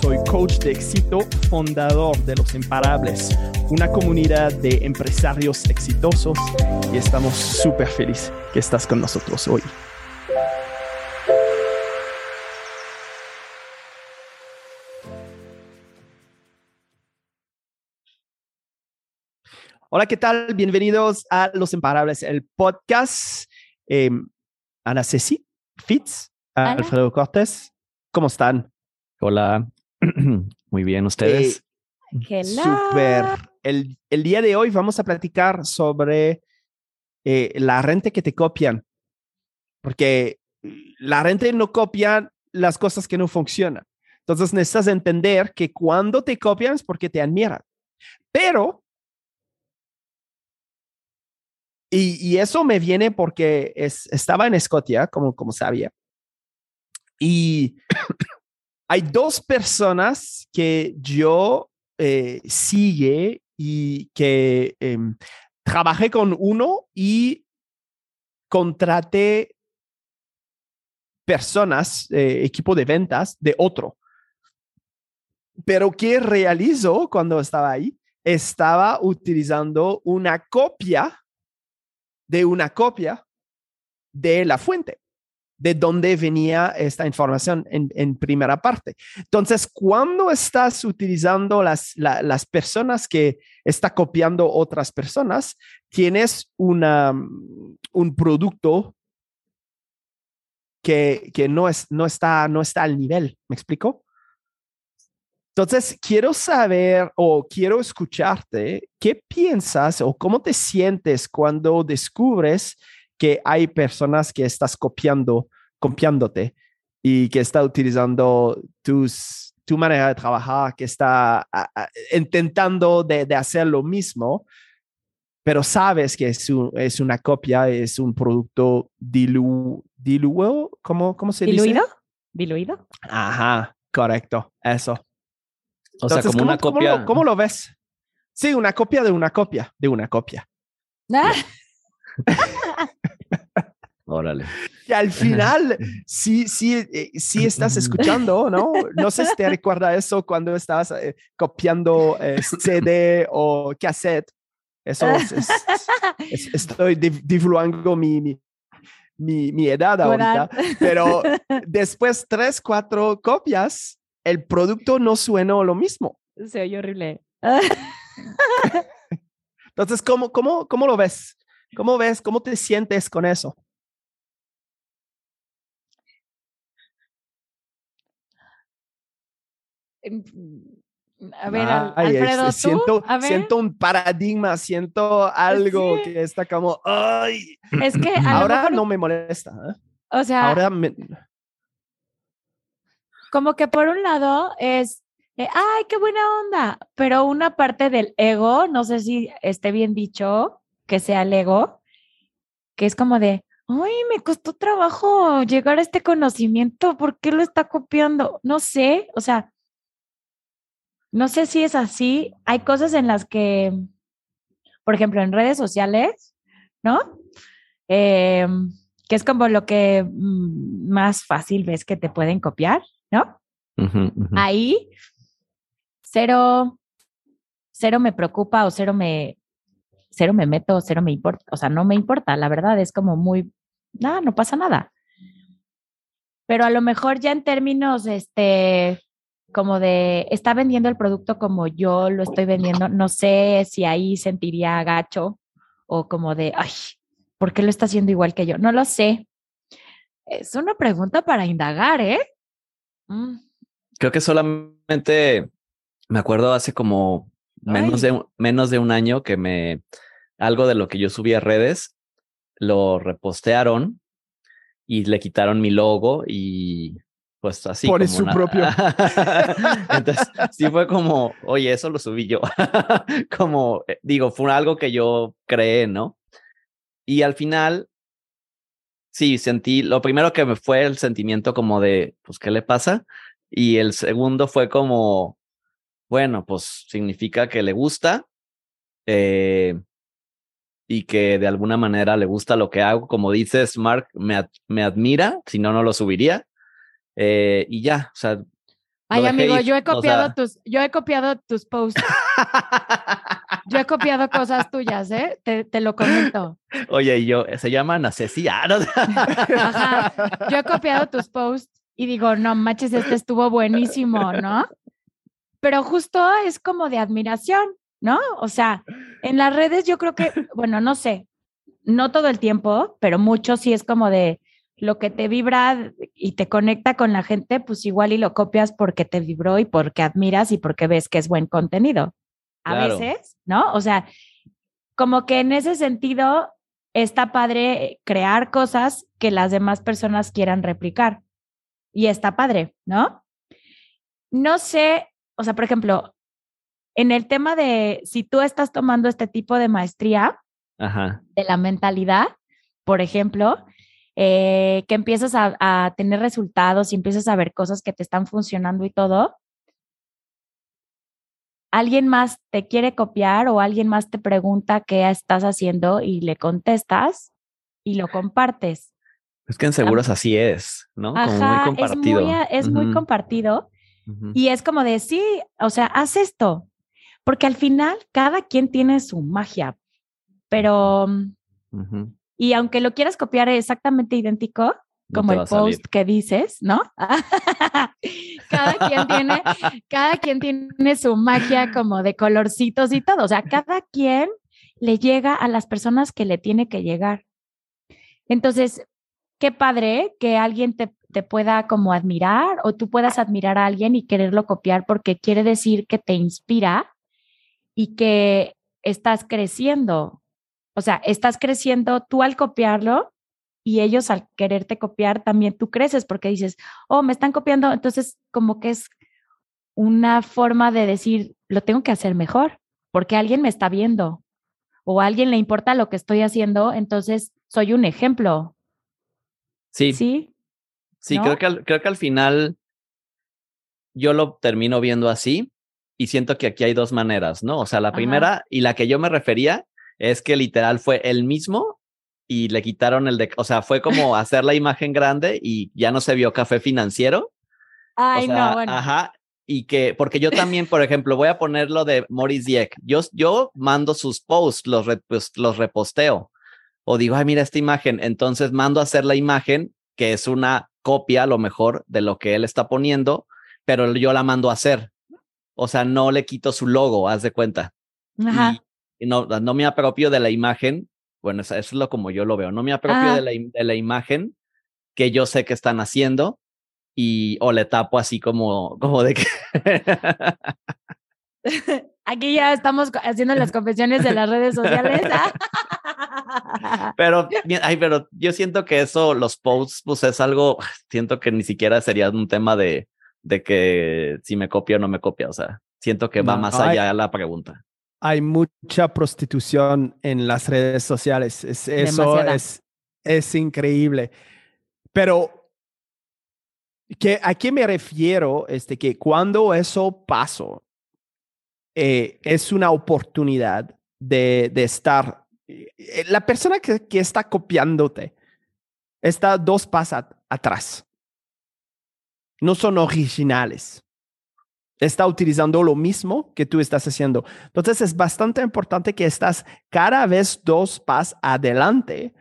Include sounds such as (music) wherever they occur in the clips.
soy coach de éxito, fundador de Los Imparables, una comunidad de empresarios exitosos y estamos súper felices que estás con nosotros hoy. Hola, ¿qué tal? Bienvenidos a Los Imparables, el podcast. Eh, Ana Ceci, Fitz, Alfredo Cortés, ¿cómo están? Hola, (clears throat) muy bien, ¿ustedes? Eh, Súper. El, el, día de hoy vamos a platicar sobre eh, la renta que te copian, porque la renta no copia las cosas que no funcionan. Entonces necesitas entender que cuando te copian es porque te admiran. Pero, y, y eso me viene porque es, estaba en Escocia, como, como sabía, y hay dos personas que yo eh, sigue y que eh, trabajé con uno y contraté personas, eh, equipo de ventas de otro. Pero ¿qué realizó cuando estaba ahí? Estaba utilizando una copia de una copia de la fuente de dónde venía esta información en, primera parte. Entonces, cuando estás utilizando las, la, las personas que está copiando otras personas, tienes una, un producto que, que no, es, no, está, no está al nivel. ¿Me explico? Entonces, quiero saber o quiero escucharte, ¿qué piensas o cómo te sientes cuando descubres que hay personas que estás copiando, copiándote y que está utilizando tus, tu manera de trabajar, que está a, a, intentando de, de, hacer lo mismo, pero sabes que es, un, es una copia, es un producto dilu, diluido, ¿cómo, cómo se ¿Diluido? dice? ¿Diluido? Ajá, correcto, eso. O sea, como ¿cómo, una copia. ¿cómo lo, ¿Cómo lo ves? Sí, una copia de una copia, de una copia. Ah. (laughs) Órale. Y al final, (laughs) sí, sí, eh, sí estás escuchando, ¿no? No sé si te recuerda eso cuando estabas eh, copiando eh, CD o cassette. Eso es, es, es, estoy divulgando mi, mi, mi, mi edad ahorita, pero (laughs) después tres, cuatro copias, el producto no suena lo mismo. Se oye horrible. (laughs) Entonces, ¿cómo, cómo, ¿cómo lo ves? ¿Cómo ves? ¿Cómo te sientes con eso? A ver, Ay, Alfredo, este, siento, siento, un paradigma, siento algo sí. que está como, ay. Es que ahora mejor... no me molesta. ¿eh? O sea, ahora me... como que por un lado es, eh, ay, qué buena onda, pero una parte del ego, no sé si esté bien dicho, que sea el ego, que es como de, ay, me costó trabajo llegar a este conocimiento, ¿por qué lo está copiando? No sé, o sea, no sé si es así. Hay cosas en las que, por ejemplo, en redes sociales, ¿no? Eh, que es como lo que más fácil ves que te pueden copiar, ¿no? Uh -huh, uh -huh. Ahí, cero, cero me preocupa o cero me, cero me meto, cero me importa. O sea, no me importa, la verdad es como muy, nada, no pasa nada. Pero a lo mejor ya en términos, este, como de, está vendiendo el producto como yo lo estoy vendiendo, no sé si ahí sentiría gacho o como de, ay, ¿por qué lo está haciendo igual que yo? No lo sé. Es una pregunta para indagar, ¿eh? Mm. Creo que solamente me acuerdo hace como menos de, menos de un año que me, algo de lo que yo subí a redes, lo repostearon y le quitaron mi logo y pues así. Por su una... propio. (laughs) Entonces, sí fue como, oye, eso lo subí yo. (laughs) como, digo, fue algo que yo creé, ¿no? Y al final, sí, sentí, lo primero que me fue el sentimiento como de, pues, ¿qué le pasa? Y el segundo fue como, bueno, pues significa que le gusta eh, y que de alguna manera le gusta lo que hago. Como dices, Mark, me, me admira, si no, no lo subiría. Eh, y ya, o sea. Ay, amigo, yo he copiado tus, yo he copiado tus posts. yo he copiado cosas tuyas, ¿eh? Te, te lo comento. Oye, y yo, se llaman asesianos. Ajá. Yo he copiado tus posts y digo, no manches, este estuvo buenísimo, ¿no? Pero justo es como de admiración, ¿no? O sea, en las redes yo creo que, bueno, no sé, no todo el tiempo, pero mucho sí es como de lo que te vibra y te conecta con la gente, pues igual y lo copias porque te vibró y porque admiras y porque ves que es buen contenido. A veces, ¿no? O sea, como que en ese sentido está padre crear cosas que las demás personas quieran replicar y está padre, ¿no? No sé, o sea, por ejemplo, en el tema de si tú estás tomando este tipo de maestría de la mentalidad, por ejemplo, eh, que empiezas a, a, tener resultados y empiezas a ver cosas que te están funcionando y todo, alguien más te quiere copiar o alguien más te pregunta qué estás haciendo y le contestas y lo compartes. Es que en seguros así es, ¿no? como muy compartido. Es muy, compartido. Y es como de, sí, o sea, haz esto. Porque al final cada quien tiene su magia. Pero, y aunque lo quieras copiar exactamente idéntico, como el post que dices, ¿no? (laughs) cada quien tiene, cada quien tiene su magia como de colorcitos y todo. O sea, cada quien le llega a las personas que le tiene que llegar. Entonces, qué padre que alguien te, te, pueda como admirar o tú puedas admirar a alguien y quererlo copiar porque quiere decir que te inspira y que estás creciendo. O sea, estás creciendo tú al copiarlo y ellos al quererte copiar también tú creces porque dices, oh, me están copiando. Entonces, como que es una forma de decir, lo tengo que hacer mejor porque alguien me está viendo o a alguien le importa lo que estoy haciendo, entonces soy un ejemplo Sí. Sí. Sí, creo, que al, creo que al final yo lo termino viendo así y siento que aquí hay dos maneras, ¿no? O sea, la primera y la que yo me refería es que literal fue el mismo y le quitaron el de, o sea, fue como hacer la imagen grande y ya no se vio café financiero. Ay, no, bueno. Ajá. Y que, porque yo también, por ejemplo, voy a poner lo de Maurice Dieck. Yo, yo mando sus posts, los, pues, los reposteo o digo, ay, mira esta imagen, entonces mando a hacer la imagen, que es una copia a lo mejor de lo que él está poniendo, pero yo la mando a hacer. O sea, no le quito su logo, haz de cuenta. Ajá. Y, no, no me apropio de la imagen, bueno, eso, es lo como yo lo veo, no me apropio de la, de la imagen que yo sé que están haciendo y o le tapo así como, como de que... (laughs) Aquí ya estamos haciendo las confesiones de las redes sociales. ¿ah? (laughs) pero, ay, pero yo siento que eso, los posts, pues es algo, siento que ni siquiera sería un tema de, de que si me copia o no me copia. O sea, siento que va más allá de la pregunta. Hay mucha prostitución en las redes sociales. Es, eso es, es increíble. Pero, que, ¿a qué me refiero? Este, que cuando eso pasó, eh, es una oportunidad de, de estar eh, la persona que, que está copiándote está dos pasos atrás. No son originales. Está utilizando lo mismo que tú estás haciendo. Entonces es bastante importante que estás cada vez dos pasos adelante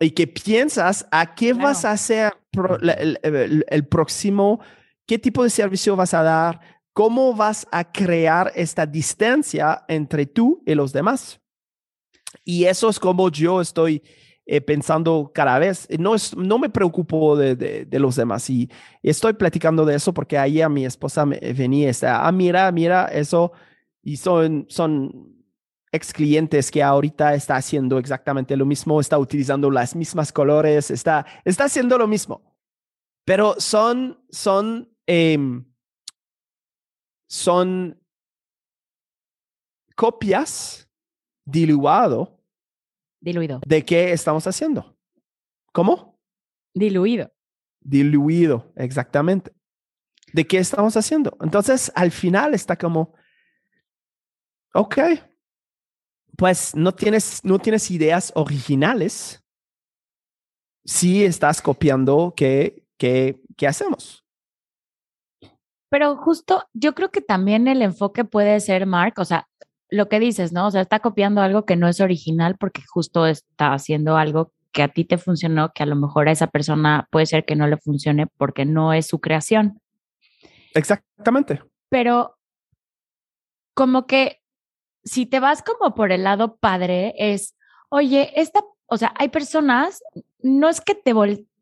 y que piensas a qué vas a hacer el, próximo, qué tipo de servicio vas a dar, cómo vas a crear esta distancia entre tú y los demás. Y eso es como yo estoy eh, pensando cada vez. No, es, no me preocupo de, de, los demás y, estoy platicando de eso porque ahí a mi esposa me venía y está, ah, mira, mira, eso. Y son, son ex clientes que ahorita está haciendo exactamente lo mismo, está utilizando las mismas colores, está, está haciendo lo mismo. Pero son, son, em, son copias diluado Diluido. ¿De qué estamos haciendo? ¿Cómo? Diluido. Diluido, exactamente. ¿De qué estamos haciendo? Entonces, al final está como, ok, pues no tienes, no tienes ideas originales si estás copiando qué, qué, qué hacemos. Pero justo yo creo que también el enfoque puede ser, Mark, o sea, lo que dices, ¿no? O sea, está copiando algo que no es original porque justo está haciendo algo que a ti te funcionó, que a lo mejor a esa persona puede ser que no le funcione porque no es su creación. Exactamente. Pero como que si te vas como por el lado padre, es, oye, esta, o sea, hay personas, no es que te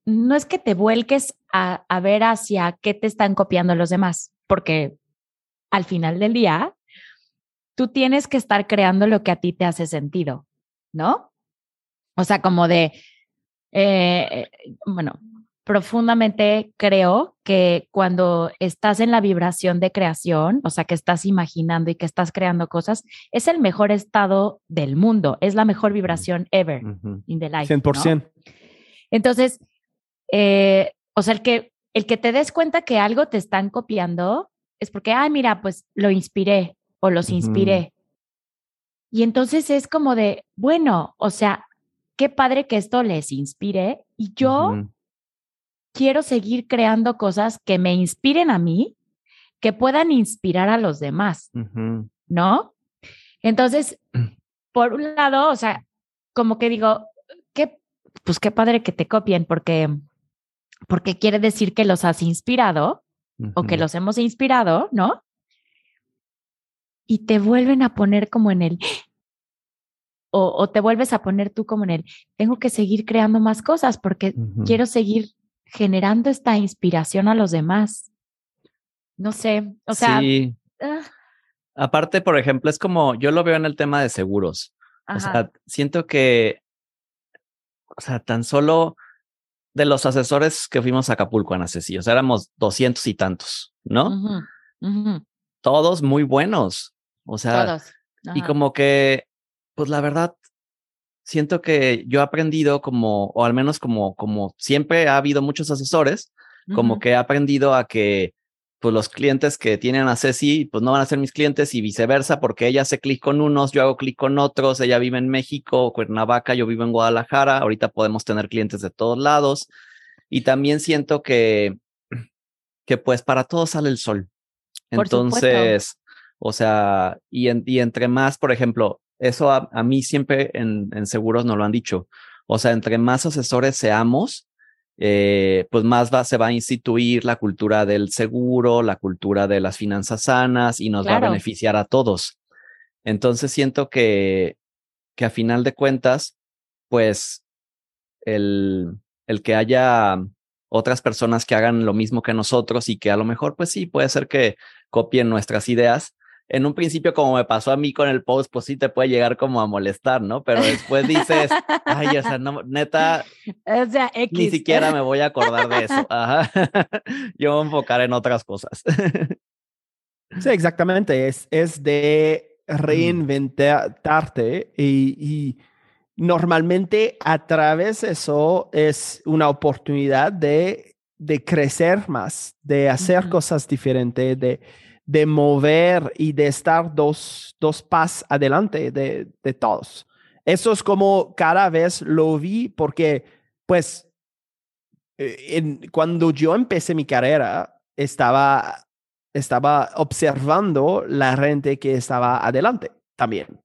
no es que te vuelques a, a ver hacia qué te están copiando los demás, porque al final del día, tú tienes que estar creando lo que a ti te hace sentido, ¿no? O sea, como de, eh, bueno, profundamente creo que cuando estás en la vibración de creación, o sea, que estás imaginando y que estás creando cosas, es el mejor estado del mundo, es la mejor vibración ever in the life. 100%. Entonces, eh, o sea, el que, el que te des cuenta que algo te están copiando es porque, ay, mira, pues lo inspiré o los inspiré. Y entonces es como de, bueno, o sea, qué padre que esto les inspire y yo quiero seguir creando cosas que me inspiren a mí, que puedan inspirar a los demás, ¿no? Entonces, (clears throat) por un lado, o sea, como que digo, qué, pues qué padre que te copien porque porque quiere decir que los has inspirado o que los hemos inspirado, ¿no? Y te vuelven a poner como en el, o, te vuelves a poner tú como en el, tengo que seguir creando más cosas porque quiero seguir generando esta inspiración a los demás. No sé, o sea. Sí. Ah. Aparte, por ejemplo, es como yo lo veo en el tema de seguros. O sea, siento que, o sea, tan solo de los asesores que fuimos a Acapulco, en Acesí, o sea, éramos doscientos y tantos, ¿no? Todos muy buenos. O sea, y como que, pues la verdad, siento que yo he aprendido como, o al menos como, como siempre ha habido muchos asesores, como que he aprendido a que, pues los clientes que tienen a Ceci, pues no van a ser mis clientes y viceversa, porque ella hace clic con unos, yo hago clic con otros, ella vive en México, Cuernavaca, yo vivo en Guadalajara, ahorita podemos tener clientes de todos lados. Y también siento que, que pues para todos sale el sol. Entonces, o sea, y, y, entre más, por ejemplo, eso a, a mí siempre en, en, seguros nos lo han dicho. O sea, entre más asesores seamos, eh, pues más va, se va a instituir la cultura del seguro, la cultura de las finanzas sanas y nos va a beneficiar a todos. Entonces siento que, que a final de cuentas, pues el, el que haya otras personas que hagan lo mismo que nosotros y que a lo mejor, pues sí, puede ser que copien nuestras ideas, en un principio, como me pasó a mí con el post, pues sí te puede llegar como a molestar, ¿no? Pero después dices, ay, o sea, no, neta, o sea, ni siquiera me voy a acordar de eso. (laughs) Ajá. (laughs) Yo voy a enfocar en otras cosas. Sí, exactamente. Es, es de reinventarte y, y normalmente a través de eso es una oportunidad de, de crecer más, de hacer cosas diferentes, de de mover y de estar dos, dos pasos adelante de, de todos. Eso es como cada vez lo vi porque, pues, eh, en, cuando yo empecé mi carrera, estaba, estaba observando la gente que estaba adelante también.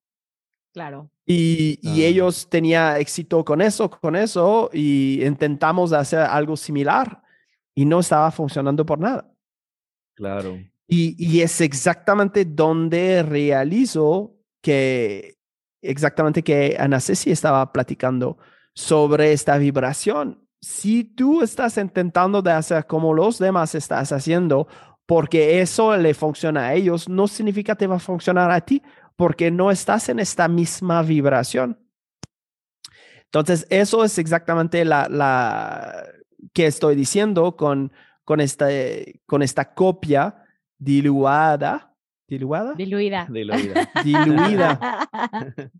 Claro. Y, y ellos tenían éxito con eso, con eso, y intentamos hacer algo similar y no estaba funcionando por nada. Claro. Y, es exactamente donde realizo que, exactamente que Ana estaba platicando sobre esta vibración. Si tú estás intentando hacer como los demás estás haciendo, porque eso le funciona a ellos, no significa que te va a funcionar a ti, porque no estás en esta misma vibración. Entonces, eso es exactamente la, la que estoy diciendo con, con, esta, con esta copia diluada. ¿Diluada? Diluida. (laughs) Diluida. Diluida. (laughs)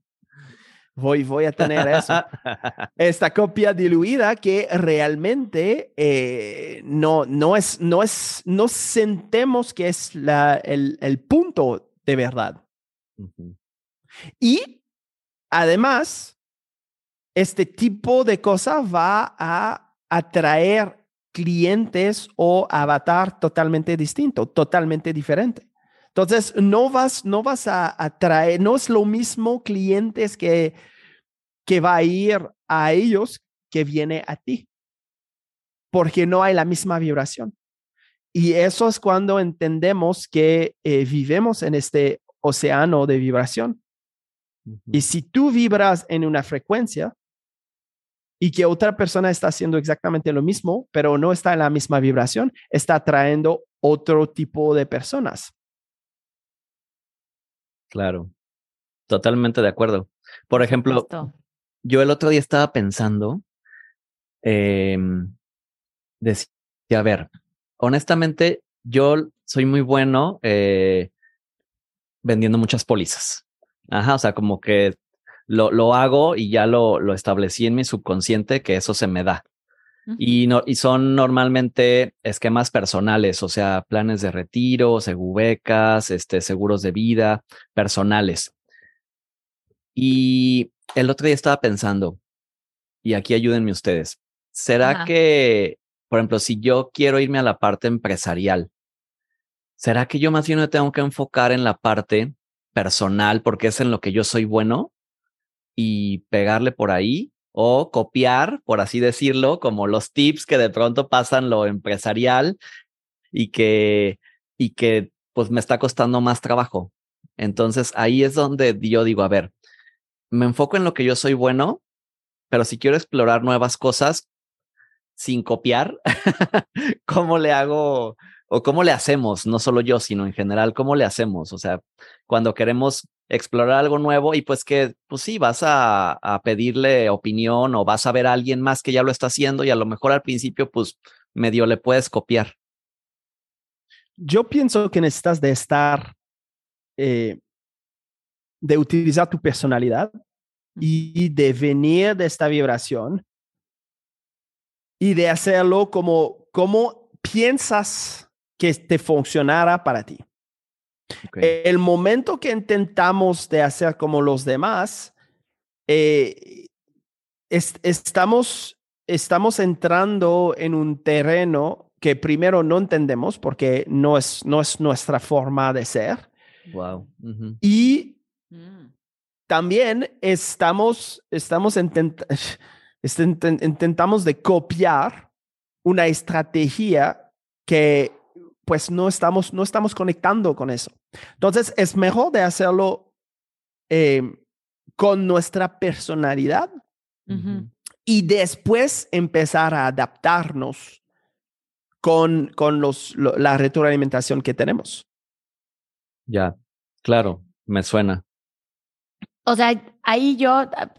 voy, voy a tener eso. Esta copia diluida que realmente eh, no, no es, no es, no sentemos que es la, el, el punto de verdad. Y además, este tipo de cosas va a atraer clientes o avatar totalmente distinto, totalmente diferente. Entonces, no vas, no vas a atraer, no es lo mismo clientes que, que va a ir a ellos que viene a ti, porque no hay la misma vibración. Y eso es cuando entendemos que eh, vivimos en este océano de vibración. Y si tú vibras en una frecuencia y que otra persona está haciendo exactamente lo mismo, pero no está en la misma vibración, está atrayendo otro tipo de personas. Claro, totalmente de acuerdo. Por ejemplo, yo el otro día estaba pensando, em, decía, a ver, honestamente, yo soy muy bueno eh, vendiendo muchas pólizas. Ajá, o sea, como que lo, lo hago y ya lo, lo establecí en mi subconsciente que eso se me da. Y, no, y son normalmente esquemas personales, o sea, planes de retiro, becas, este, seguros de vida, personales. Y el otro día estaba pensando, y aquí ayúdenme ustedes, ¿será que, por ejemplo, si yo quiero irme a la parte empresarial, ¿será que yo más bien me tengo que enfocar en la parte personal porque es en lo que yo soy bueno y pegarle por ahí? o copiar, por así decirlo, como los tips que de pronto pasan lo empresarial y que, y que pues me está costando más trabajo. Entonces ahí es donde yo digo, a ver, me enfoco en lo que yo soy bueno, pero si quiero explorar nuevas cosas sin copiar, (laughs) ¿cómo le hago o cómo le hacemos? No solo yo, sino en general, ¿cómo le hacemos? O sea, cuando queremos explorar algo nuevo y pues que, pues sí, vas a, pedirle opinión o vas a ver a alguien más que ya lo está haciendo y a lo mejor al principio, pues medio le puedes copiar. Yo pienso que necesitas de estar, eh, de utilizar tu personalidad y de venir de esta vibración y de hacerlo como, como piensas que te funcionara para ti. El momento que intentamos de hacer como los demás, eh, estamos, estamos entrando en un terreno que primero no entendemos porque no es, no es nuestra forma de ser. Wow. Y mm. también estamos, estamos (laughs) intentamos de copiar una estrategia que pues no estamos, no estamos conectando con eso. Entonces, es mejor de hacerlo em, con nuestra personalidad y después empezar a adaptarnos con, con los, la retroalimentación que tenemos. Ya, claro, me suena. O sea, ahí yo ah,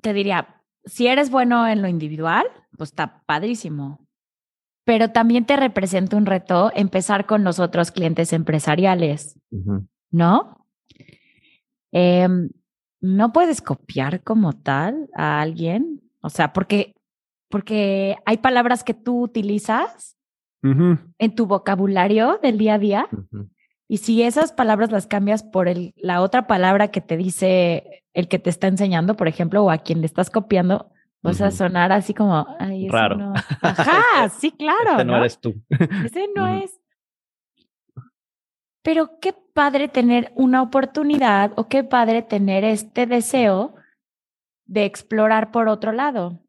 te diría, si eres bueno en lo individual, pues está padrísimo pero también te representa un reto empezar con los otros clientes empresariales, ¿no? Em, no puedes copiar como tal a alguien, o sea, porque, porque hay palabras que tú utilizas en tu vocabulario del día a día. Y si esas palabras las cambias por el, la otra palabra que te dice el que te está enseñando, por ejemplo, o a quien le estás copiando, o sea, sonar así como, Ay, raro. (laughs) Ajá, sí, claro. Ese no, eres tú. (laughs) Ese no es. Pero qué padre tener una oportunidad o qué padre tener este deseo de explorar por otro lado.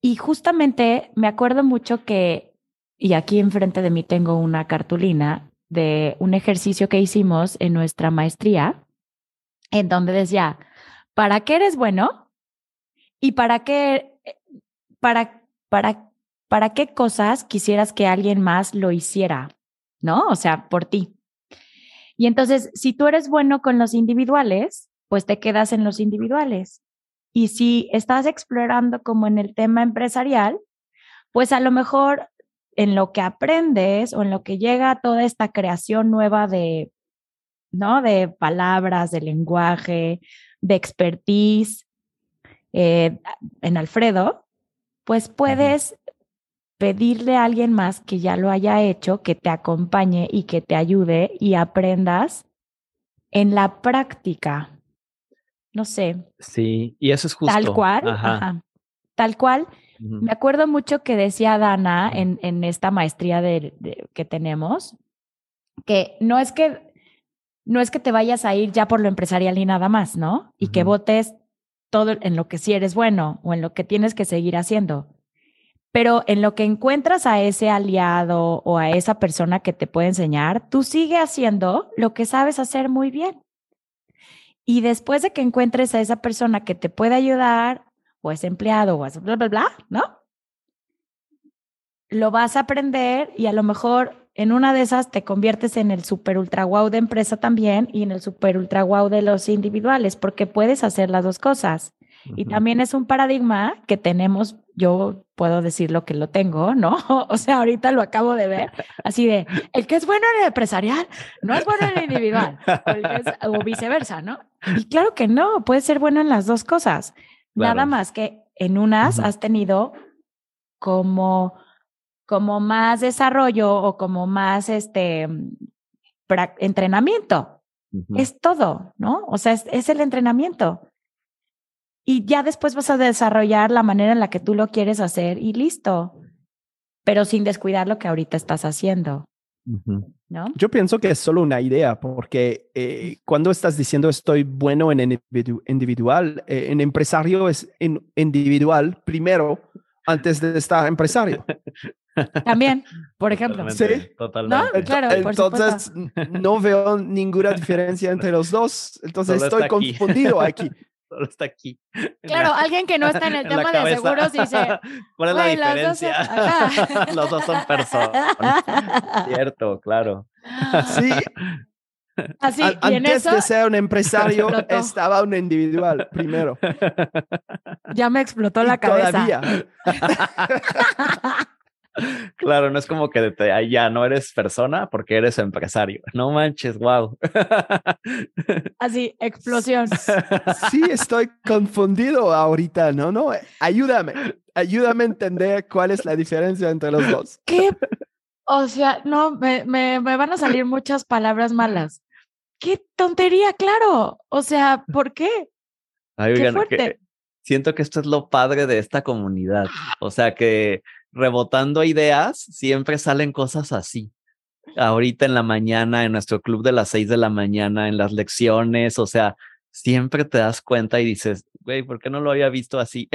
Y justamente me acuerdo mucho que, y aquí enfrente de mí tengo una cartulina de un ejercicio que hicimos en nuestra maestría, en donde decía, ¿para qué eres bueno? ¿Y para qué, para, para, para qué cosas quisieras que alguien más lo hiciera? ¿No? O sea, por ti. Y entonces, si tú eres bueno con los individuales, pues te quedas en los individuales. Y si estás explorando como en el tema empresarial, pues a lo mejor en lo que aprendes o en lo que llega toda esta creación nueva de, ¿no? De palabras, de lenguaje, de expertise eh, en Alfredo, pues puedes pedirle a alguien más que ya lo haya hecho, que te acompañe y que te ayude y aprendas en la práctica. No sé. Sí, y eso es justo. Tal cual. Ajá. Tal cual. Me acuerdo mucho que decía Dana en, en esta maestría de, que tenemos, que no es que no es que te vayas a ir ya por lo empresarial y nada más, ¿no? Y que votes todo en lo que sí eres bueno o en lo que tienes que seguir haciendo. Pero en lo que encuentras a ese aliado o a esa persona que te puede enseñar, tú sigue haciendo lo que sabes hacer muy bien. Y después de que encuentres a esa persona que te puede ayudar, o ese empleado, o ese bla, bla, bla, ¿no? Lo vas a aprender y a lo mejor en una de esas te conviertes en el super ultra wow de empresa también y en el super ultra wow de los individuales, porque puedes hacer las dos cosas. Y también es un paradigma que tenemos, yo puedo decir lo que lo tengo, ¿no? (laughs) O sea, ahorita lo acabo de ver, así de, el que es bueno en el empresarial no es bueno en el individual, o, viceversa, ¿no? Y claro que no, puedes ser bueno en las dos cosas. Nada más que en unas has tenido como como más desarrollo o como más este entrenamiento. Es todo, ¿no? O sea, es, el entrenamiento. Y ya después vas a desarrollar la manera en la que tú lo quieres hacer y listo, pero sin descuidar lo que ahorita estás haciendo. ¿No? Yo pienso que es solo una idea, porque eh, cuando estás diciendo estoy bueno en individual, eh, en empresario es en individual primero antes de estar empresario. También, por ejemplo. sí, totalmente. Claro, Entonces, no veo ninguna diferencia entre los dos. Entonces, estoy confundido aquí. (laughs) Solo está aquí. Claro, alguien que no está en (laughs) el tema de seguros dice. (laughs) ¿Cuál es la diferencia? Los dos, son personas. Cierto, claro. Sí. Así, antes de ser un empresario, estaba un individual primero. Ya me explotó la cabeza. Todavía. Claro, no es como que te, ya no eres persona porque eres empresario. No manches, wow. (laughs) Así, explosión. (laughs) Sí, estoy confundido ahorita, ¿no? No, ayúdame, ayúdame a entender cuál es la diferencia entre los dos. ¿Qué? (laughs) O sea, no, me, me, me van a salir muchas palabras malas. ¡Qué tontería, claro! O sea, ¿por qué? Ay, qué fuerte. siento que esto es lo padre de esta comunidad. O sea, que rebotando ideas, siempre salen cosas así. Ahorita en la mañana, en nuestro club de las seis de la mañana, en las lecciones, o sea, siempre te das cuenta y dices, güey, ¿por qué no lo había visto así?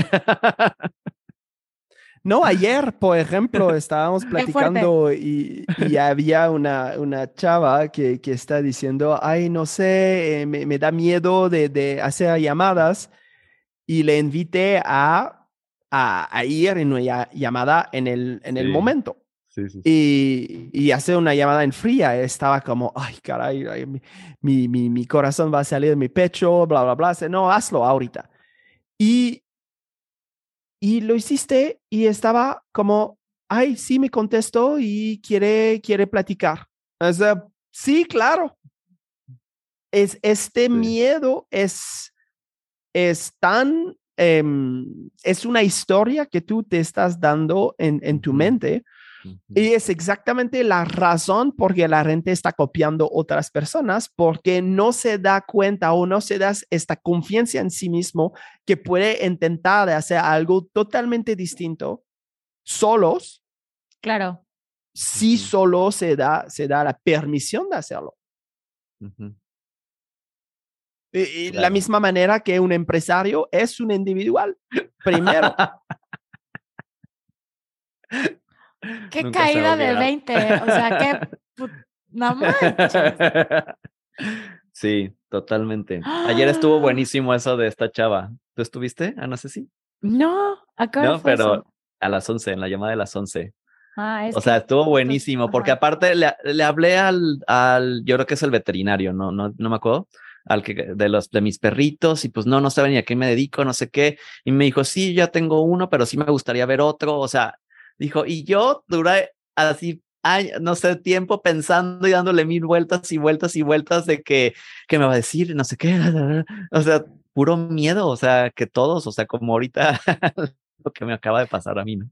No, (laughs) ayer, por ejemplo, estábamos platicando y, había una, una chava que, que, está diciendo, ay, no sé, eh, me, da miedo de, de hacer llamadas y le invité a a, ir en una llamada en el, en el momento. Y, y hacer una llamada en fría, estaba como, ay, caray, mi, mi, mi, corazón va a salir de mi pecho, bla, bla, bla. No, hazlo ahorita. Y, y lo hiciste y estaba como, ay, sí, me contestó y quiere, quiere platicar. O sea, sí, claro. Es, este miedo es, es tan Em, es una historia que tú te estás dando en, en tu mente y es exactamente la razón por que la gente está copiando otras personas, porque no se da cuenta o no se da esta confianza en sí mismo que puede intentar hacer algo totalmente distinto solos. Claro. Si solo se da, se da la permisión de hacerlo. Y, la misma manera que un empresario es un individual, primero. (laughs) qué caída de 20, o sea, qué... No manches. (laughs) Sí, totalmente. Ayer estuvo (gasps) buenísimo eso de esta chava. ¿Tú estuviste, Ana Ceci? No, acá no, pero a las 11, en la llamada de las 11. Ah, o sea, estuvo buenísimo, porque aparte le, le hablé al, al, yo creo que es el veterinario, no, no, no me acuerdo, al que de los de mis perritos y pues no, no sabe ni a qué me dedico, no sé qué. Y me dijo, sí, ya tengo uno, pero sí me gustaría ver otro. O sea, dijo, y yo duré así, no sé, tiempo pensando y dándole mil vueltas y vueltas y vueltas de que, ¿qué me va a decir? No sé qué. O sea, puro miedo, o sea, que todos, o sea, como ahorita (laughs) lo que me acaba de pasar a mí, ¿no?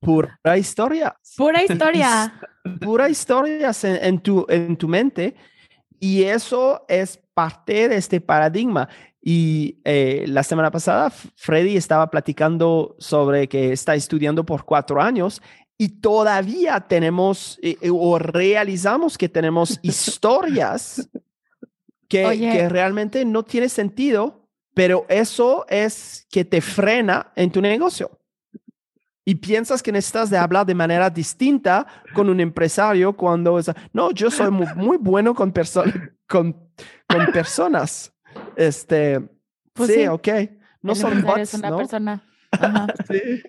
Pura historia. Pura (laughs) historia. Pura historia en, en, tu, en tu mente. Y eso es parte de este paradigma. Y eh, la semana pasada, Freddy estaba platicando sobre que está estudiando por cuatro años y todavía tenemos eh, eh, o realizamos que tenemos (laughs) historias que, que realmente no tiene sentido, pero eso es que te frena en tu negocio y piensas que necesitas de hablar de manera distinta con un empresario cuando es, no, yo soy muy, bueno con, con, con (laughs) personas. Este, pues sí, ok. No son bots, una persona. (laughs) sí.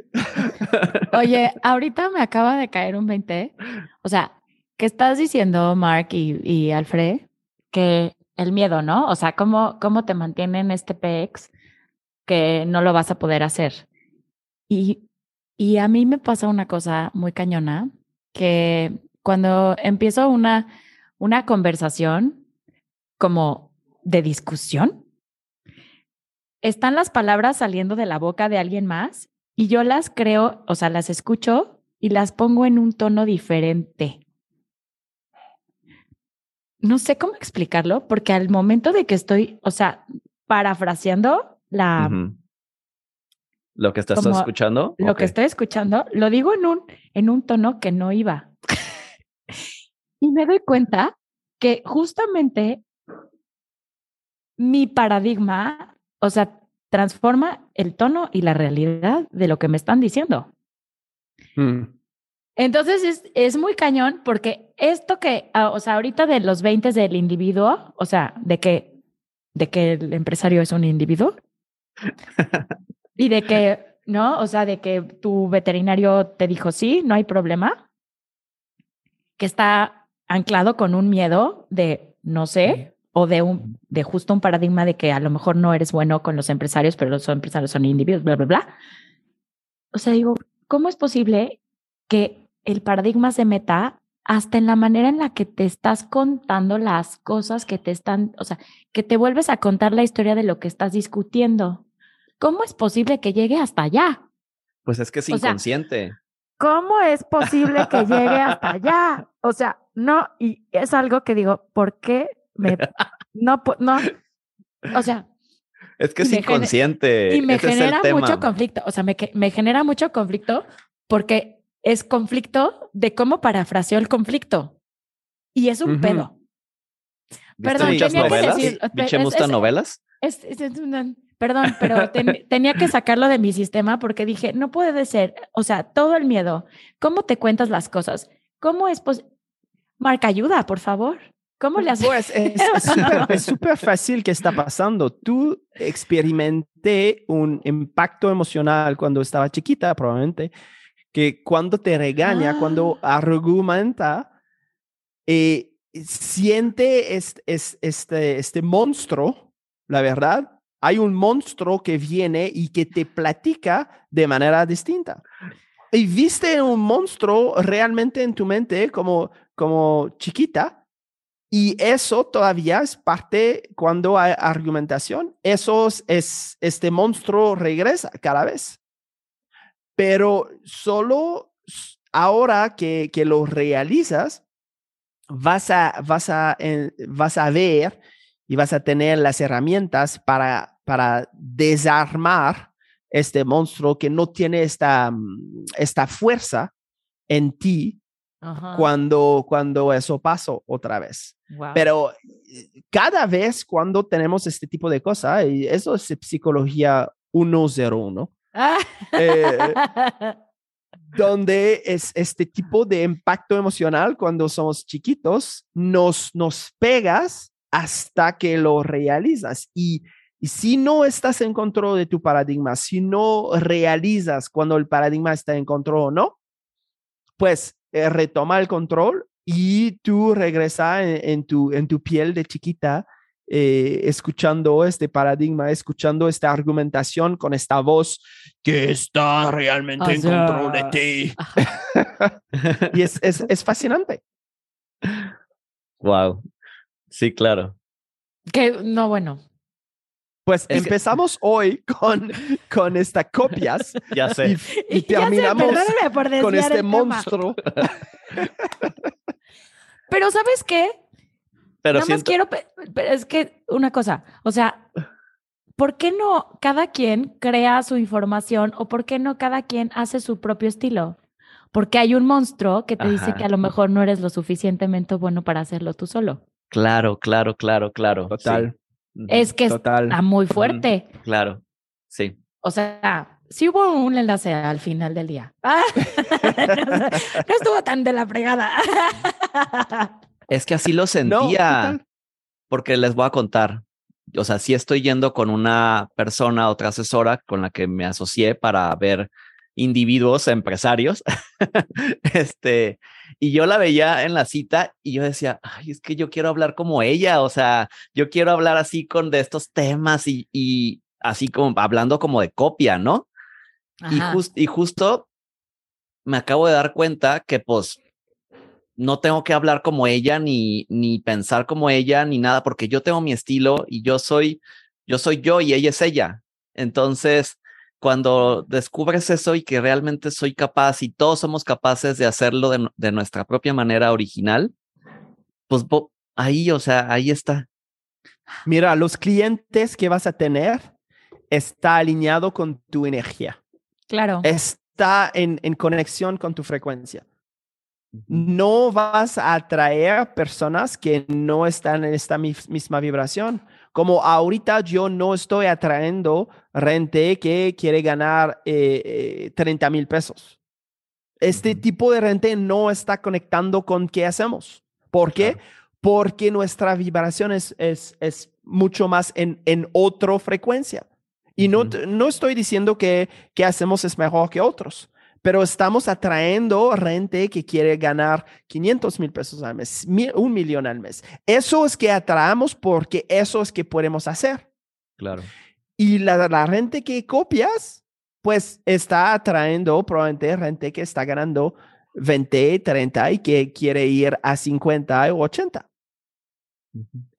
Oye, (laughs) ahorita me acaba de caer un 20. O sea, ¿qué estás diciendo, Mark y, y Alfred? Que el miedo, ¿no? O sea, ¿cómo, cómo te mantienen este PX que no lo vas a poder hacer? Y y a mí me pasa una cosa muy cañona, que cuando empiezo una, una conversación como de discusión, están las palabras saliendo de la boca de alguien más y yo las creo, o sea, las escucho y las pongo en un tono diferente. No sé cómo explicarlo, porque al momento de que estoy, o sea, parafraseando la, lo que estás escuchando. Lo que estoy escuchando, lo digo en un, en un tono que no iba. (laughs) y me doy cuenta que justamente mi paradigma, o sea, transforma el tono y la realidad de lo que me están diciendo. Mm. Entonces es, es, muy cañón porque esto que, ah, o sea, ahorita de los 20 del individuo, o sea, de que, de que el empresario es un individuo, (laughs) Y de que, ¿no? O sea, de que tu veterinario te dijo, sí, no hay problema, que está anclado con un miedo de, no sé, o de, un, de justo un paradigma de que a lo mejor no eres bueno con los empresarios, pero los empresarios son individuos, bla, bla, bla. O sea, digo, ¿cómo es posible que el paradigma se meta hasta en la manera en la que te estás contando las cosas que te están, o sea, que te vuelves a contar la historia de lo que estás discutiendo? ¿Cómo es posible que llegue hasta allá? Pues es que es inconsciente. ¿Cómo es posible que llegue hasta allá? (laughs) O sea, no, y es algo que digo, ¿por qué me no no o sea, es que es inconsciente. y me genera mucho conflicto, o sea, me, me genera mucho conflicto porque es conflicto de cómo parafraseó el conflicto. Y es un pedo. Perdón, muchas novelas? Que decir, novelas? Es, una, Perdón, pero tenía que sacarlo de mi sistema porque dije, no puede ser, o sea, todo el miedo. ¿Cómo te cuentas las cosas? ¿Cómo es posible? Marca ayuda, por favor. ¿Cómo le haces? Pues (laughs) es súper fácil que está pasando. Tú experimenté un impacto emocional cuando estaba chiquita, probablemente, que cuando te regaña, cuando ah. argumenta, eh, siente este, este, este monstruo, la verdad, hay un monstruo que viene y que te platica de manera distinta. Y viste un monstruo realmente en tu mente como, como chiquita y eso todavía es parte cuando hay argumentación. Eso es, este monstruo regresa cada vez. Pero solo ahora que, que lo realizas, vas a, vas, a, vas a ver y vas a tener las herramientas para para desarmar este monstruo que no tiene esta, mm, esta fuerza en ti cuando, cuando eso pasó otra vez. Pero eh, cada vez cuando tenemos este tipo de cosas, y eso es psicología 101, eh, (laughs) donde es este tipo de impacto emocional cuando somos chiquitos, nos, nos pegas hasta que lo realizas. Y y si no estás en control de tu paradigma, si no realizas cuando el paradigma está en control o no, pues eh, retoma el control y tú regresa en, tu, en tu piel de chiquita, eh, escuchando este paradigma, escuchando esta argumentación con esta voz que está realmente en control de ti. (laughs) y es, es, es fascinante. Wow. Sí, claro. Que no, bueno, Pues empezamos hoy con, con estas copias. (laughs) Ya sé. Y, terminamos con este monstruo. (laughs) Pero ¿sabes qué? Pero Nada más quiero, pero es que una cosa, o sea, ¿por qué no cada quien crea su información o por qué no cada quien hace su propio estilo? Porque hay un monstruo que te dice que a lo mejor no eres lo suficientemente bueno para hacerlo tú solo. Claro, claro, claro, claro. Total. Es que está muy fuerte. Claro, sí. O sea, sí hubo un enlace al final del día. (laughs) no estuvo tan de la fregada. (laughs) Es que así lo sentía. porque les voy a contar. O sea, sí estoy yendo con una persona, otra asesora con la que me asocié para ver individuos empresarios. (laughs) este, y yo la veía en la cita y yo decía, ay, es que yo quiero hablar como ella, o sea, yo quiero hablar así con de estos temas y, y así como hablando como de copia, ¿no? Y, y justo me acabo de dar cuenta que pues no tengo que hablar como ella ni, ni pensar como ella ni nada, porque yo tengo mi estilo y yo soy, yo soy yo y ella es ella. Entonces, cuando descubres eso y que realmente soy capaz y todos somos capaces de hacerlo de, nuestra propia manera original, pues ahí, o sea, ahí está. Mira, los clientes que vas a tener está alineado con tu energía. Claro. Está en, en conexión con tu frecuencia. No vas a atraer personas que no están en esta misma vibración como ahorita yo no estoy atrayendo rente que quiere ganar 30 eh, eh, mil pesos. Este tipo de rente no está conectando con qué hacemos. ¿Por qué? Porque nuestra vibración es, es, es mucho más en, en otra frecuencia. Y no, no estoy diciendo que, que hacemos es mejor que otros pero estamos atrayendo gente que quiere ganar 500 mil pesos al mes, un millón al mes. Eso es que atraemos porque eso es que podemos hacer. Claro. Y la, la gente que copias, pues está atrayendo probablemente gente que está ganando 20, 30 y que quiere ir a 50 o 80.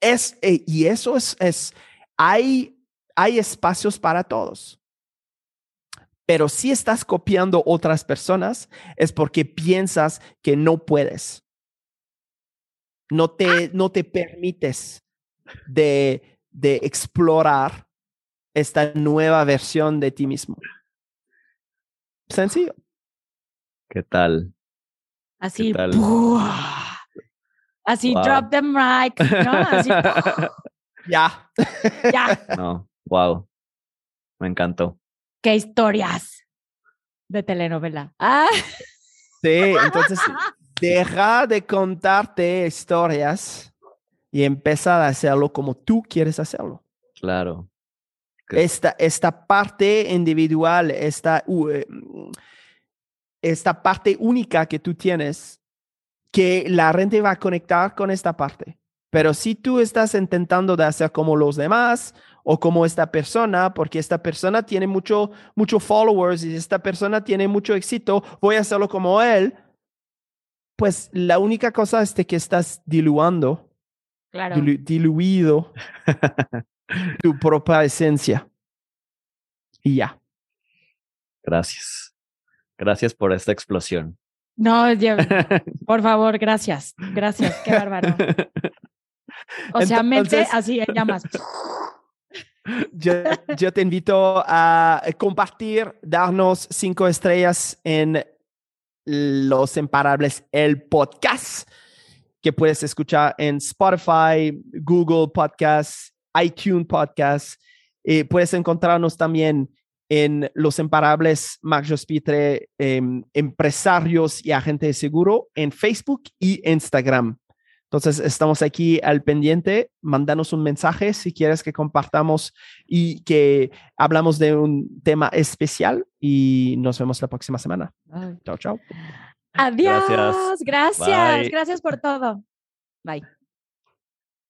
Es, eh, y eso es, es hay, hay espacios para todos. Pero si estás copiando otras personas, es porque piensas que no puedes. No te, no te permites de, de explorar esta nueva versión de ti mismo. Sencillo. ¿Qué tal? Así. Así, drop the mic. ¿no? Así, (laughs) ya. (laughs) ya. No, wow. Me encantó qué historias de telenovela. Ah. Sí, entonces deja de contarte historias y empieza a hacerlo como tú quieres hacerlo. Claro. Esta, esta parte individual, esta, eh, esta parte única que tú tienes, que la gente va a conectar con esta parte. Pero si tú estás intentando de hacer como los demás o como esta persona, porque esta persona tiene mucho, mucho followers y esta persona tiene mucho éxito, voy a hacerlo como él, pues la única cosa es que estás diluando, claro. diluido (laughs) tu propia esencia. Y ya. Gracias. Gracias por esta explosión. No, (laughs) por favor, gracias. Gracias, qué bárbaro. (laughs) O sea, mente así en llamas. Yo, te invito a compartir, darnos cinco estrellas en Los Imparables, el podcast que puedes escuchar en Spotify, Google Podcasts, iTunes Podcasts. Eh, puedes encontrarnos también en Los Imparables, Max Jospitre, em, empresarios y agentes de seguro en Facebook y Instagram. Entonces, estamos aquí al pendiente. Mándanos un mensaje si quieres que compartamos y que hablamos de un tema especial y nos vemos la próxima semana. Chao, chao. Adiós. Gracias. Gracias, gracias por todo. Bye.